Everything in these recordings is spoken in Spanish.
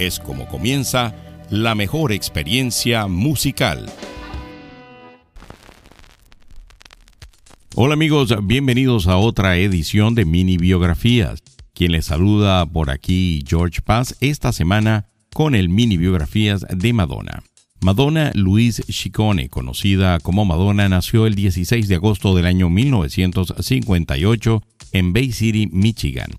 es como comienza la mejor experiencia musical. Hola amigos, bienvenidos a otra edición de Mini Biografías. Quien les saluda por aquí George Paz esta semana con el Mini Biografías de Madonna. Madonna Louise Ciccone, conocida como Madonna, nació el 16 de agosto del año 1958 en Bay City, Michigan.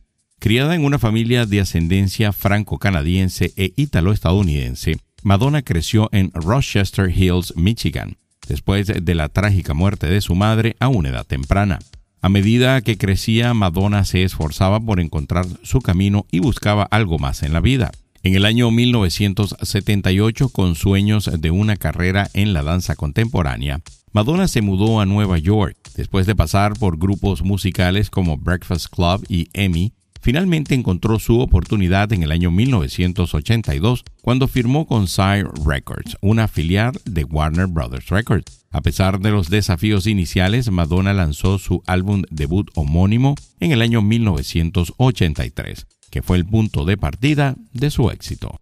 Criada en una familia de ascendencia franco-canadiense e ítalo-estadounidense, Madonna creció en Rochester Hills, Michigan, después de la trágica muerte de su madre a una edad temprana. A medida que crecía, Madonna se esforzaba por encontrar su camino y buscaba algo más en la vida. En el año 1978, con sueños de una carrera en la danza contemporánea, Madonna se mudó a Nueva York, después de pasar por grupos musicales como Breakfast Club y Emmy, Finalmente encontró su oportunidad en el año 1982 cuando firmó con Sire Records, una filial de Warner Brothers Records. A pesar de los desafíos iniciales, Madonna lanzó su álbum debut homónimo en el año 1983, que fue el punto de partida de su éxito.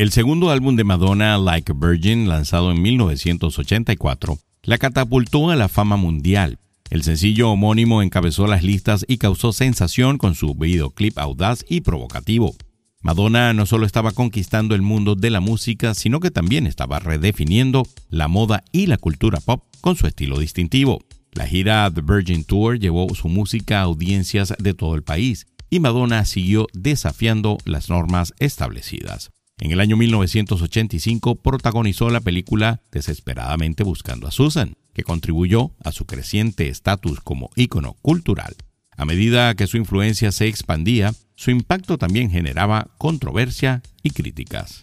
El segundo álbum de Madonna, Like a Virgin, lanzado en 1984, la catapultó a la fama mundial. El sencillo homónimo encabezó las listas y causó sensación con su videoclip audaz y provocativo. Madonna no solo estaba conquistando el mundo de la música, sino que también estaba redefiniendo la moda y la cultura pop con su estilo distintivo. La gira The Virgin Tour llevó su música a audiencias de todo el país y Madonna siguió desafiando las normas establecidas. En el año 1985 protagonizó la película Desesperadamente Buscando a Susan, que contribuyó a su creciente estatus como ícono cultural. A medida que su influencia se expandía, su impacto también generaba controversia y críticas.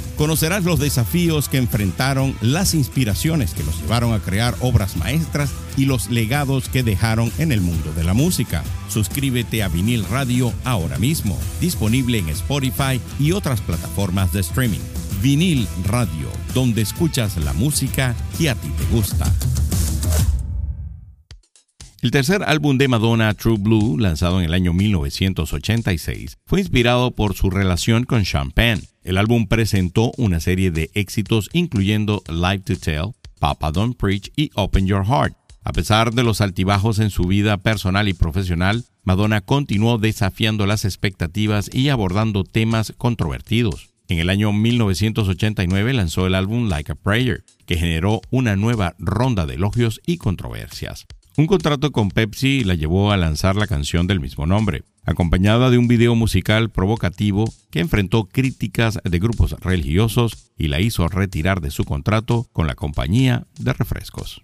Conocerás los desafíos que enfrentaron, las inspiraciones que los llevaron a crear obras maestras y los legados que dejaron en el mundo de la música. Suscríbete a Vinil Radio ahora mismo, disponible en Spotify y otras plataformas de streaming. Vinil Radio, donde escuchas la música que a ti te gusta. El tercer álbum de Madonna, True Blue, lanzado en el año 1986, fue inspirado por su relación con Champagne. El álbum presentó una serie de éxitos incluyendo Live to Tell, Papa Don't Preach y Open Your Heart. A pesar de los altibajos en su vida personal y profesional, Madonna continuó desafiando las expectativas y abordando temas controvertidos. En el año 1989 lanzó el álbum Like a Prayer, que generó una nueva ronda de elogios y controversias. Un contrato con Pepsi la llevó a lanzar la canción del mismo nombre, acompañada de un video musical provocativo que enfrentó críticas de grupos religiosos y la hizo retirar de su contrato con la compañía de refrescos.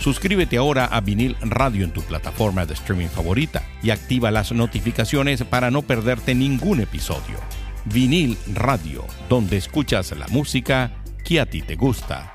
Suscríbete ahora a Vinil Radio en tu plataforma de streaming favorita y activa las notificaciones para no perderte ningún episodio. Vinil Radio, donde escuchas la música que a ti te gusta.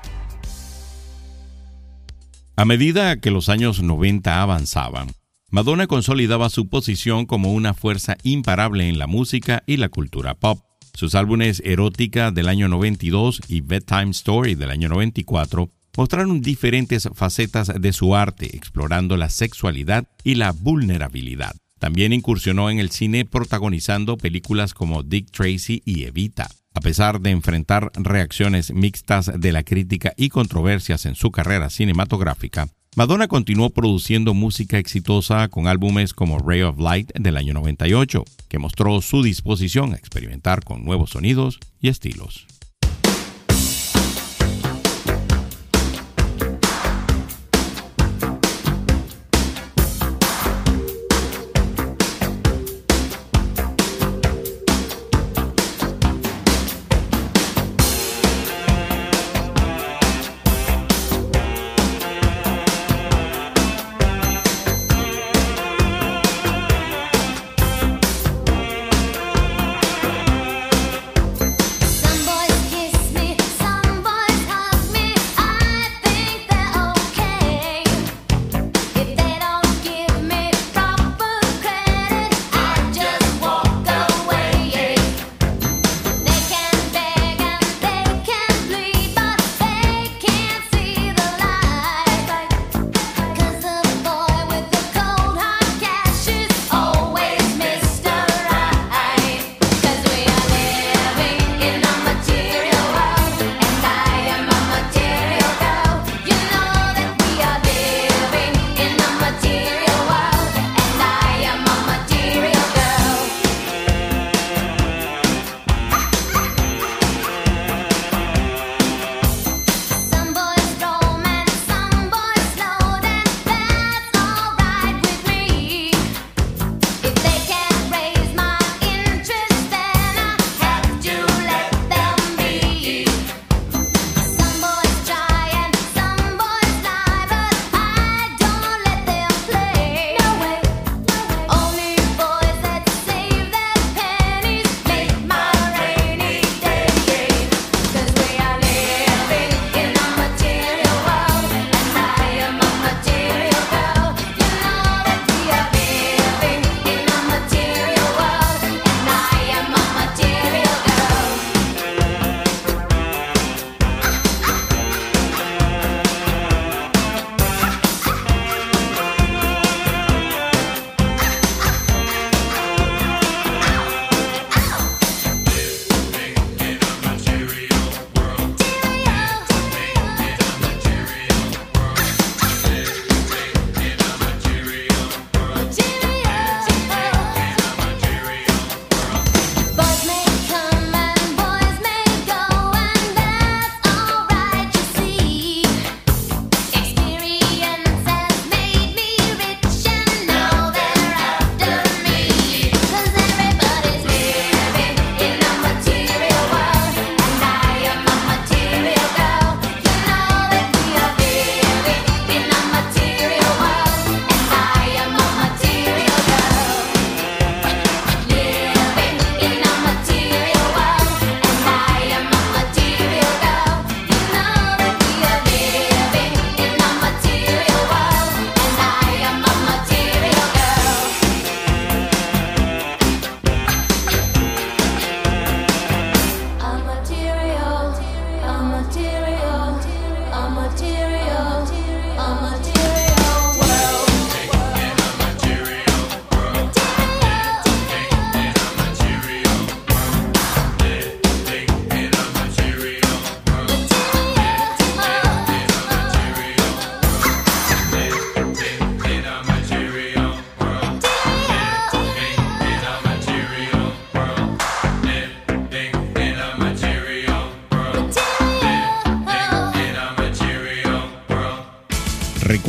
A medida que los años 90 avanzaban, Madonna consolidaba su posición como una fuerza imparable en la música y la cultura pop. Sus álbumes Erótica del año 92 y Bedtime Story del año 94 mostraron diferentes facetas de su arte, explorando la sexualidad y la vulnerabilidad. También incursionó en el cine protagonizando películas como Dick Tracy y Evita. A pesar de enfrentar reacciones mixtas de la crítica y controversias en su carrera cinematográfica, Madonna continuó produciendo música exitosa con álbumes como Ray of Light del año 98, que mostró su disposición a experimentar con nuevos sonidos y estilos.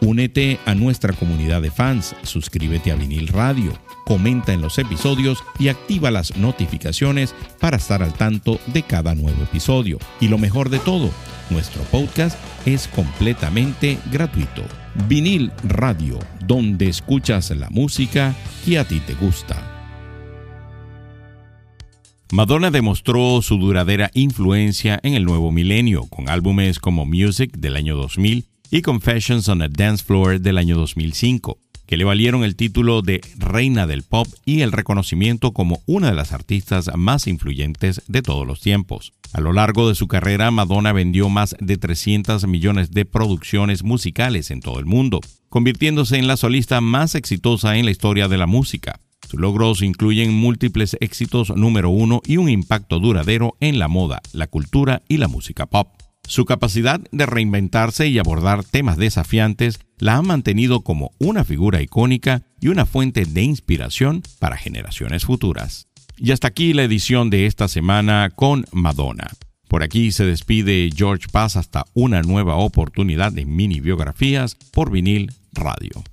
Únete a nuestra comunidad de fans, suscríbete a Vinil Radio, comenta en los episodios y activa las notificaciones para estar al tanto de cada nuevo episodio. Y lo mejor de todo, nuestro podcast es completamente gratuito. Vinil Radio, donde escuchas la música que a ti te gusta. Madonna demostró su duradera influencia en el nuevo milenio con álbumes como Music del año 2000 y Confessions on a Dance Floor del año 2005, que le valieron el título de Reina del Pop y el reconocimiento como una de las artistas más influyentes de todos los tiempos. A lo largo de su carrera, Madonna vendió más de 300 millones de producciones musicales en todo el mundo, convirtiéndose en la solista más exitosa en la historia de la música. Sus logros incluyen múltiples éxitos número uno y un impacto duradero en la moda, la cultura y la música pop. Su capacidad de reinventarse y abordar temas desafiantes la ha mantenido como una figura icónica y una fuente de inspiración para generaciones futuras. Y hasta aquí la edición de esta semana con Madonna. Por aquí se despide George Paz hasta una nueva oportunidad de mini biografías por vinil radio.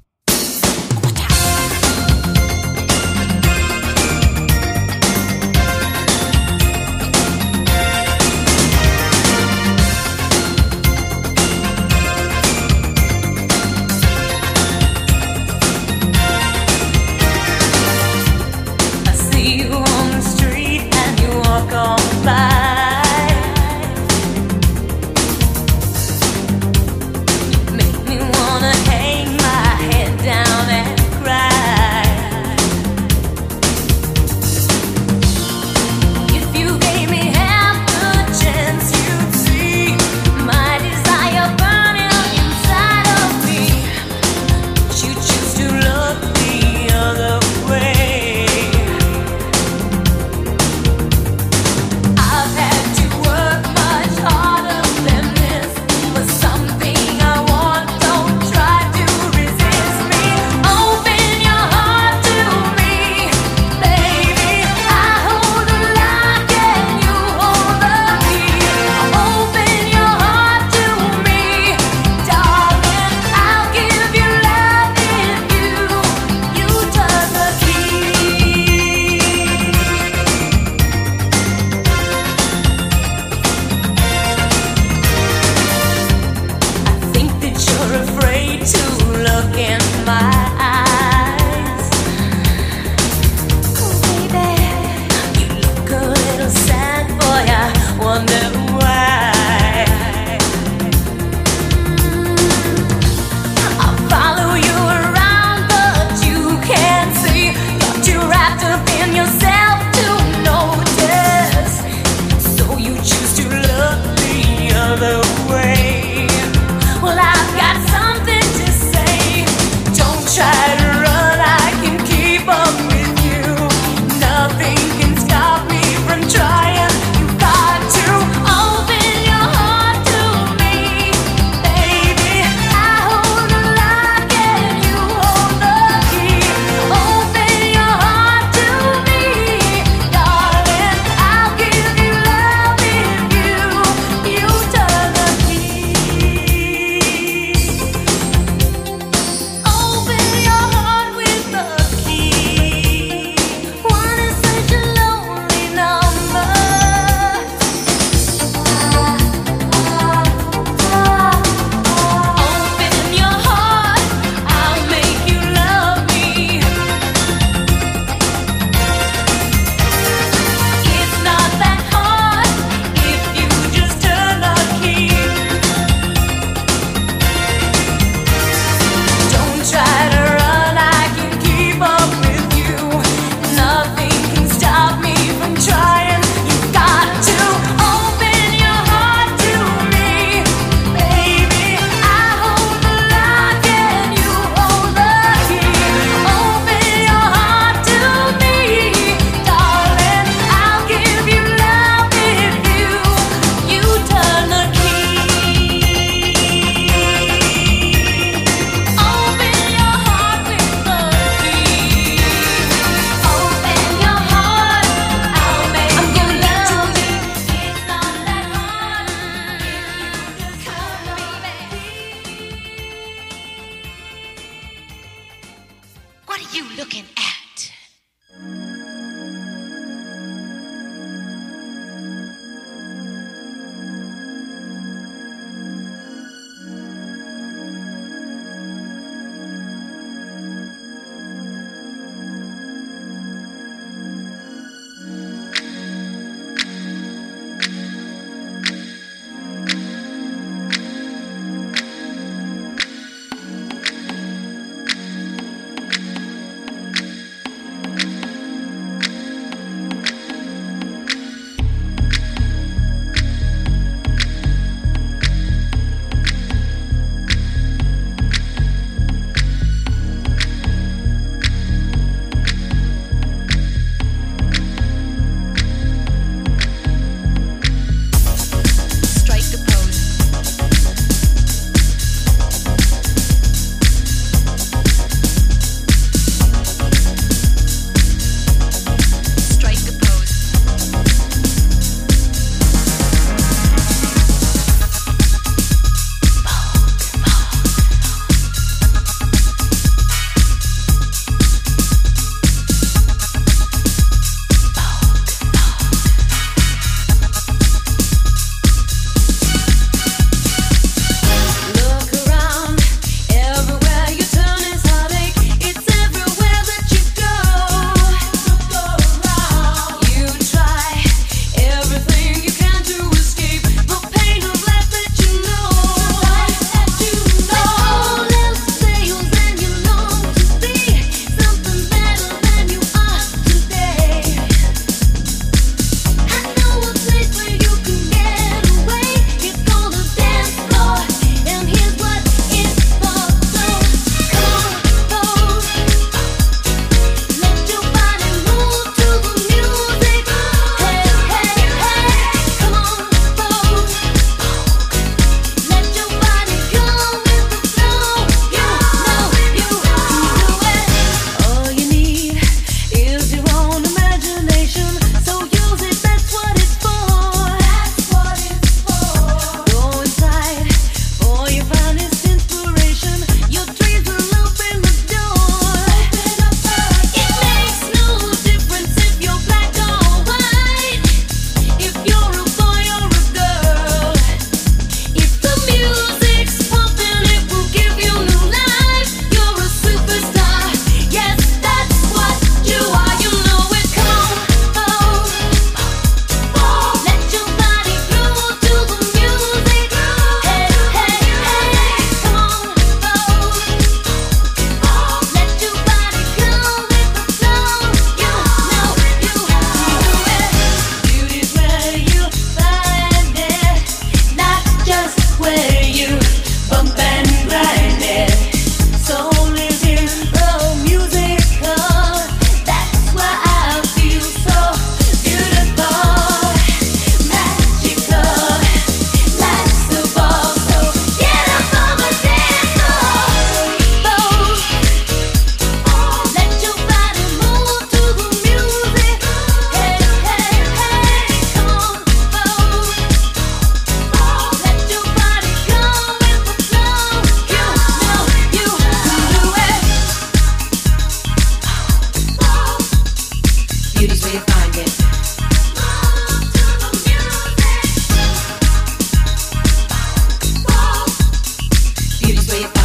Please lay it